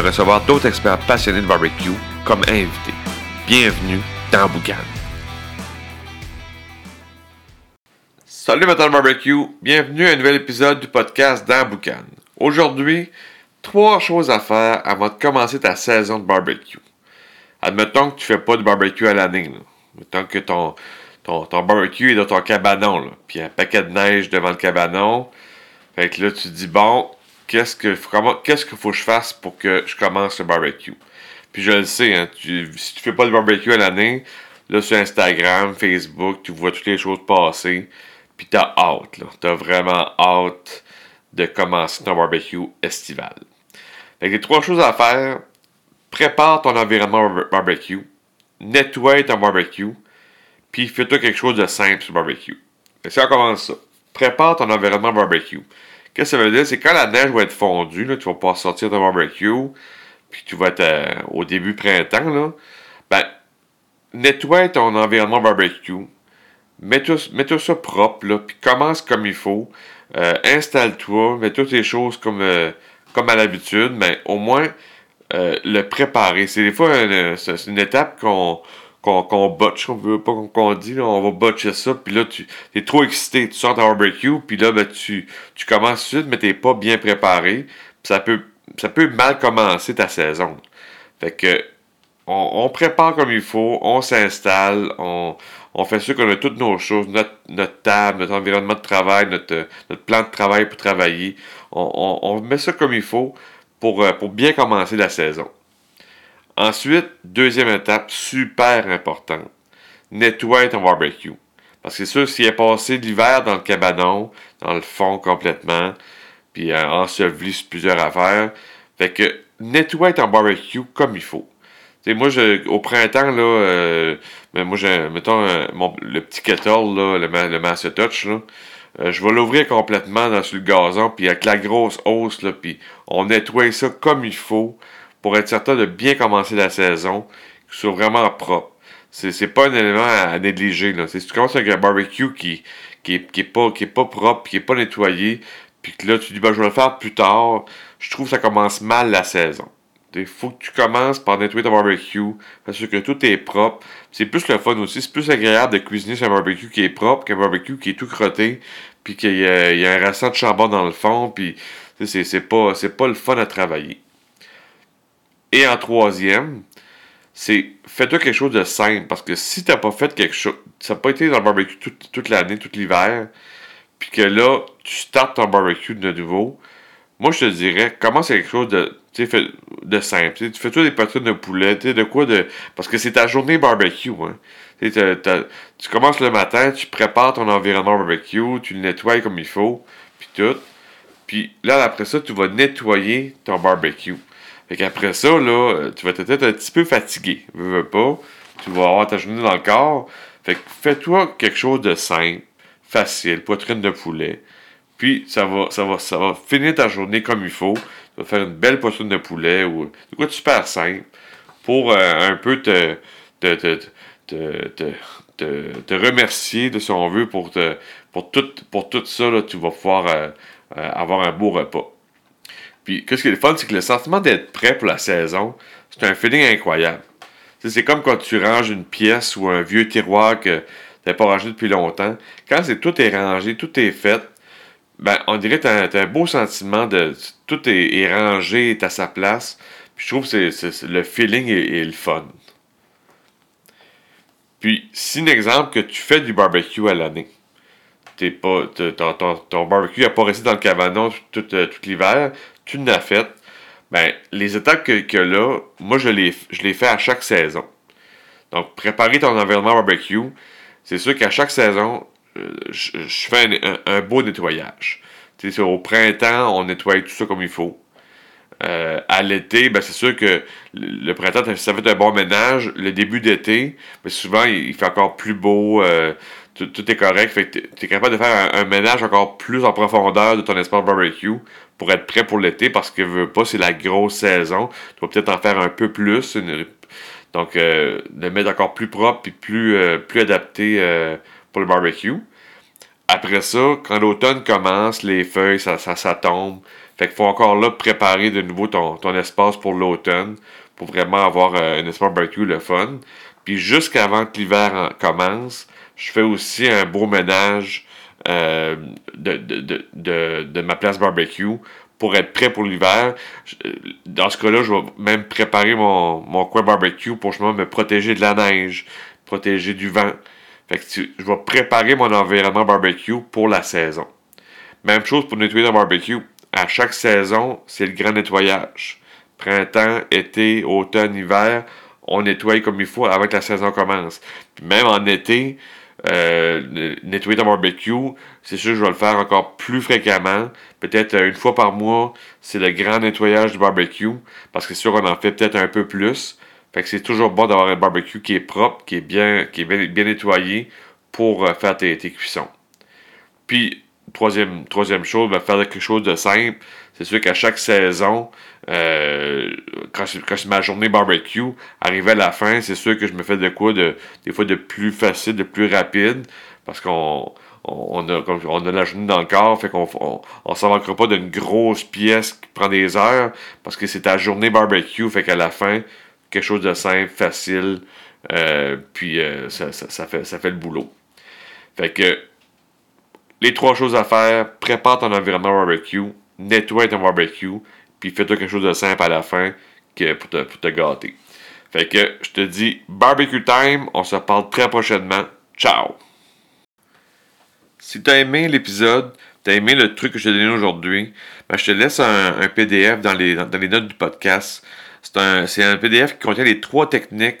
recevoir d'autres experts passionnés de barbecue comme invités. Bienvenue dans Boucan. Salut Metal Barbecue, bienvenue à un nouvel épisode du podcast dans Boucan. Aujourd'hui, trois choses à faire avant de commencer ta saison de barbecue. Admettons que tu fais pas de barbecue à l'année. Admettons que ton, ton, barbecue est dans ton cabanon. Puis un paquet de neige devant le cabanon. Fait que là, tu te dis, bon, qu'est-ce que qu'est-ce qu'il faut que je fasse pour que je commence le barbecue? Puis je le sais, hein, tu, si tu fais pas de barbecue à l'année, là sur Instagram, Facebook, tu vois toutes les choses passer. Puis t'as hâte, là. T'as vraiment hâte de commencer ton barbecue estival. Fait que les trois choses à faire, prépare ton environnement barbecue, nettoie ton barbecue, puis fais-toi quelque chose de simple sur barbecue. Et ça, on commence ça. Prépare ton environnement barbecue. Qu'est-ce que ça veut dire? C'est quand la neige va être fondue, là, tu vas pouvoir sortir ton barbecue, puis tu vas être euh, au début printemps, là, ben, nettoie ton environnement barbecue, mets-toi mets ça propre, là, puis commence comme il faut, euh, installe-toi, mets toutes les choses comme, euh, comme à l'habitude, mais au moins le préparer. C'est des fois une étape qu'on qu'on qu botche, on veut pas qu'on dit, on va botcher ça, puis là, tu es trop excité, tu sors ta barbecue, puis là, ben, tu, commences tout de suite, mais t'es pas bien préparé, ça peut, ça peut mal commencer ta saison. Fait que, on, prépare comme il faut, on s'installe, on, fait sûr qu'on a toutes nos choses, notre, table, notre environnement de travail, notre, plan de travail pour travailler, on, met ça comme il faut pour, pour bien commencer la saison. Ensuite, deuxième étape, super importante. Nettoie ton barbecue. Parce que c'est sûr, s'il est passé l'hiver dans le cabanon, dans le fond complètement, puis euh, enseveli plusieurs affaires, fait que nettoie ton barbecue comme il faut. T'sais, moi, au printemps, là, euh, moi, mettons, euh, le petit kettle, là, le, le Master Touch, euh, je vais l'ouvrir complètement dans, sur le gazon, puis avec la grosse hausse, puis on nettoie ça comme il faut pour être certain de bien commencer la saison, ce soit vraiment propre. C'est, c'est pas un élément à, négliger. Là. Si tu commences avec un barbecue qui, qui, qui, est pas, qui est pas propre, qui est pas nettoyé, puis que là, tu dis, ben, je vais le faire plus tard, je trouve que ça commence mal la saison. Il faut que tu commences par nettoyer ton barbecue, parce que tout est propre. C'est plus le fun aussi, c'est plus agréable de cuisiner sur un barbecue qui est propre qu'un barbecue qui est tout crotté, puis qu'il y, a, il y a un restant de charbon dans le fond, puis c'est, c'est, pas, c'est pas le fun à travailler. Et en troisième, c'est fais-toi quelque chose de simple. Parce que si tu n'as pas fait quelque chose, ça n'a pas été dans le barbecue toute, l'année, tout l'hiver, puis que là, tu startes ton barbecue de nouveau, moi je te dirais, commence quelque chose de, simple. Tu fais-toi des poitrines de poulet, de quoi de. Parce que c'est ta journée barbecue. Hein. T'as, t'as, tu commences le matin, tu prépares ton environnement barbecue, tu le nettoies comme il faut, puis tout. Puis là, après ça, tu vas nettoyer ton barbecue. Fait qu'après ça, là, tu vas peut-être un petit peu fatigué. Veux, pas. Tu vas avoir ta journée dans le corps. Fait que fais-toi quelque chose de simple, facile, poitrine de poulet. Puis ça va, ça va, ça va finir ta journée comme il faut. Tu vas faire une belle poitrine de poulet ou de quoi super simple pour euh, un peu te, te, te, te, te, te remercier, de, si on veut, pour, te, pour, tout, pour ça. Là, tu vas pouvoir euh, euh, avoir un beau repas. Puis, qu'est-ce qui est le fun, c'est que le sentiment d'être prêt pour la saison, c'est un feeling incroyable. C'est comme quand tu ranges une pièce ou un vieux tiroir que tu n'as pas rangé depuis longtemps. Quand c'est tout est rangé, tout est fait, ben, on dirait que tu as, un beau sentiment de tout est, rangé, est à sa place. Puis je trouve que c'est, le feeling est, le fun. Puis, si un exemple que tu fais du barbecue à l'année, t'es pas, ton, barbecue n'a pas resté dans le cabanon tout, tout l'hiver, tu l'as fait, ben, les étapes que, que là, moi, je les, je les fais à chaque saison. Donc, préparer ton environnement barbecue, c'est sûr qu'à chaque saison, euh, je, fais un, un, beau nettoyage. au printemps, on nettoie tout ça comme il faut. Euh, à l'été, ben c'est sûr que le, printemps, ça fait un bon ménage. Le début d'été, ben souvent, il, fait encore plus beau. Euh, tout, est correct. Fait que tu es capable de faire un, ménage encore plus en profondeur de ton espace barbecue pour être prêt pour l'été parce que veux pas, c'est la grosse saison. Tu vas peut-être en faire un peu plus. donc, euh, le mettre encore plus propre et plus, plus adapté pour le barbecue. Après ça, quand l'automne commence, les feuilles, ça, ça, ça tombe. Fait qu'il faut encore là préparer de nouveau ton, ton espace pour l'automne pour vraiment avoir euh, un espace barbecue le fun. Puis jusqu'avant que l'hiver commence, je fais aussi un beau ménage euh, de, de, de, de, ma place barbecue pour être prêt pour l'hiver. Dans ce cas-là, je vais même préparer mon, mon coin barbecue pour justement me protéger de la neige, protéger du vent. Fait que je vais préparer mon environnement barbecue pour la saison. Même chose pour nettoyer le barbecue à chaque saison, c'est le grand nettoyage. Printemps, été, automne, hiver, on nettoie comme il faut avant que la saison commence. même en été, euh, nettoyer ton barbecue, c'est sûr que je vais le faire encore plus fréquemment. Peut-être euh, une fois par mois, c'est le grand nettoyage du barbecue, parce que c'est sûr qu'on en fait peut-être un peu plus. Fait que c'est toujours bon d'avoir un barbecue qui est propre, qui est bien, nettoyé pour euh, faire tes, tes cuissons. Puis, troisième, troisième chose, ben, faire quelque chose de simple. C'est sûr qu'à chaque saison, euh, quand, c'est ma journée barbecue, arrivé à la fin, c'est sûr que je me fais de quoi de des fois de plus facile, de plus rapide, parce qu'on on a, on a la journée dans le corps, fait qu'on on, on s'en manquera pas d'une grosse pièce qui prend des heures, parce que c'est ta journée barbecue, fait qu'à la fin, quelque chose de simple, facile, euh, puis euh, ça, ça, fait, ça fait le boulot. Fait que les trois choses à faire, prépare ton environnement barbecue, nettoie ton barbecue, puis fais-toi quelque chose de simple à la fin pour, te, pour te gâter. Fait que je te dis barbecue time, on se parle très prochainement. Ciao! Si tu as aimé l'épisode, tu as aimé le truc que je t'ai donné aujourd'hui, ben je te laisse un, PDF dans les, dans les notes du podcast. C'est un, un PDF qui contient les trois techniques